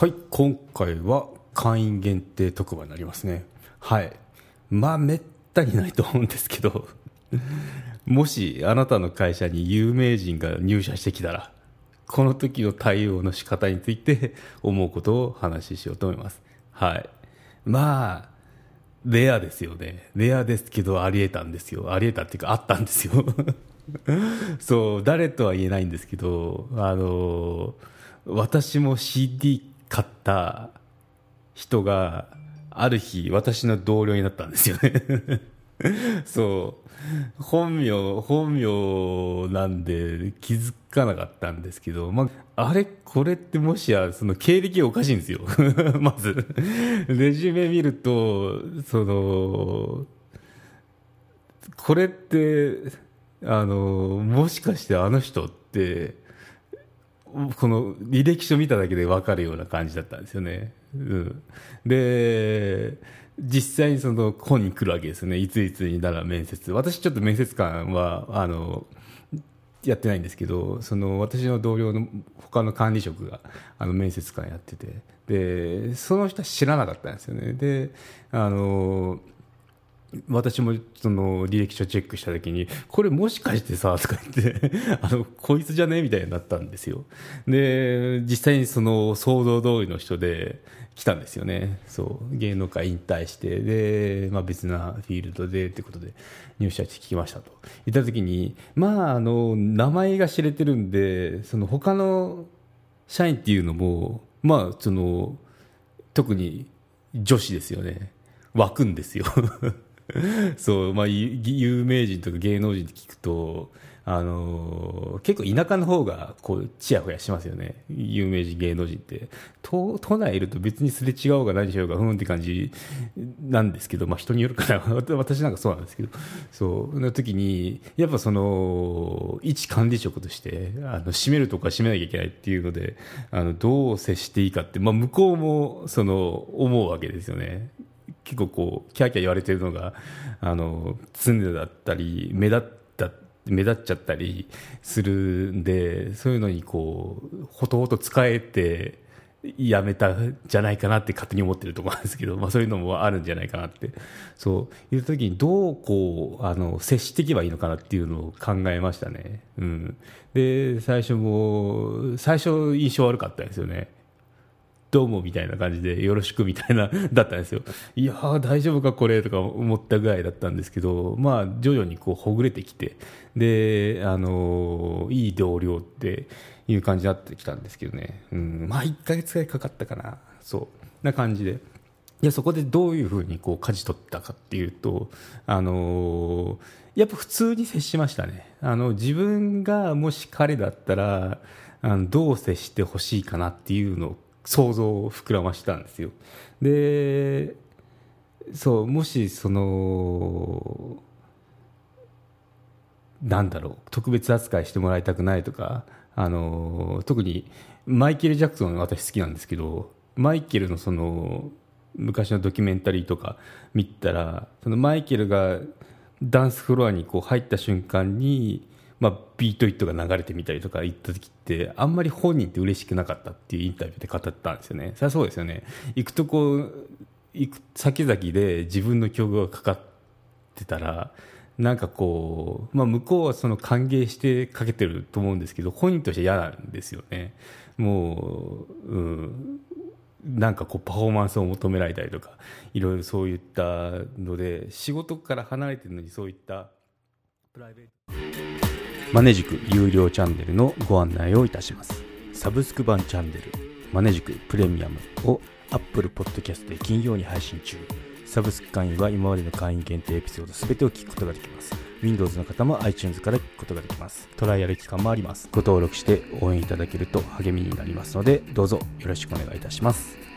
はい今回は会員限定特番になりますね。はい。まあめったにないと思うんですけど。もしあなたの会社に有名人が入社してきたらこの時の対応の仕方について 思うことを話ししようと思います。はい。まあレアですよね。レアですけどありえたんですよ。ありえたっていうかあったんですよ。そう誰とは言えないんですけどあの私も CD 買った人がある日私の同僚になったんですよね。そう。本名本名なんで気づかなかったんですけど、まあ、あれこれってもしやその経歴おかしいんですよ。まず。レジュメ見るとそのこれってあのもしかしてあの人ってこの履歴書見ただけで分かるような感じだったんですよね。うん、で、実際にその本に来るわけですね。いついつになら面接。私ちょっと面接官は、あの、やってないんですけど、その私の同僚の他の管理職があの面接官やってて、で、その人は知らなかったんですよね。で、あの、私もその履歴書チェックした時に、これもしかしてさ、とか言って あの、こいつじゃねみたいになったんですよ。で、実際にその想像通りの人で来たんですよね。そう、芸能界引退して、で、まあ別なフィールドでってことで入社して聞きましたと。言った時に、まああの、名前が知れてるんで、その他の社員っていうのも、まあその、特に女子ですよね。湧くんですよ そう、まあ、有名人とか芸能人って聞くと、あのー、結構田舎の方がこうちやほやしますよね、有名人、芸能人って。都都内いると別にすれ違おうが何しようが、ふんって感じなんですけど、まあ、人によるかな、私なんかそうなんですけど、そうの時に、やっぱその、一管理職として、あの閉めるとか閉めなきゃいけないっていうので、あのどう接していいかって、まあ、向こうもその思うわけですよね。結構こうキャーキャー言われてるのがあの常だったり目立った目立っちゃったりするんでそういうのにこうほとほと使えてやめたんじゃないかなって勝手に思ってるところなんですけど、まあ、そういうのもあるんじゃないかなって。そういう時にどうこうあの接していけばいいのかなっていうのを考えましたね、うん、で最初も最初印象悪かったですよね。どうもみたいな感じで、よろしくみたいな、だったんですよ。いやー、大丈夫か、これとか思ったぐらいだったんですけど、まあ、徐々にこう、ほぐれてきて、で、あのー、いい同僚っていう感じになってきたんですけどね。うん、まあ、1ヶ月ぐらいかかったかな。そう。な感じで。いや、そこでどういうふうにこう、舵取ったかっていうと、あのー、やっぱ普通に接しましたね。あの、自分がもし彼だったら、あのどう接してほしいかなっていうのを想像を膨らましたんですよ。でそうもしそのなんだろう特別扱いしてもらいたくないとかあの特にマイケル・ジャクソン私好きなんですけどマイケルのその昔のドキュメンタリーとか見たらそのマイケルがダンスフロアにこう入った瞬間にまあ、ビートイットが流れてみたりとか言った時ってあんまり本人って嬉しくなかったっていうインタビューで語ったんですよね。そりゃそうですよね。行くとこ行く先々で自分の曲がかかってたらなんかこう、まあ、向こうはその歓迎してかけてると思うんですけど本人として嫌なんですよね。もう、うん、なんかこうパフォーマンスを求められたりとかいろいろそういったので仕事から離れてるのにそういったプライベート。マネジク有料チャンネルのご案内をいたします。サブスク版チャンネル、マネジクプレミアムを Apple Podcast で金曜に配信中。サブスク会員は今までの会員限定エピソード全てを聞くことができます。Windows の方も iTunes から聞くことができます。トライアル期間もあります。ご登録して応援いただけると励みになりますので、どうぞよろしくお願いいたします。